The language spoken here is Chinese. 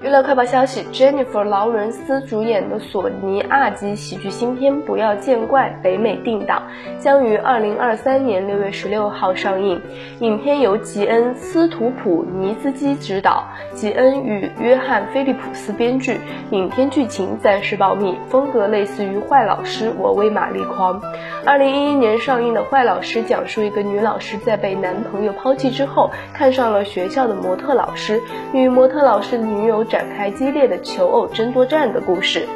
娱乐快报消息：Jennifer 劳伦斯主演的索尼 R 级喜剧新片《不要见怪》北美定档，将于二零二三年六月十六号上映。影片由吉恩·斯图普尼兹基执导，吉恩与约翰·菲利普斯编剧。影片剧情暂时保密，风格类似于《坏老师》，我为玛丽狂。二零一一年上映的《坏老师》讲述一个女老师在被男朋友抛弃之后，看上了学校的模特老师，与模特老师的女友。展开激烈的求偶争夺战的故事。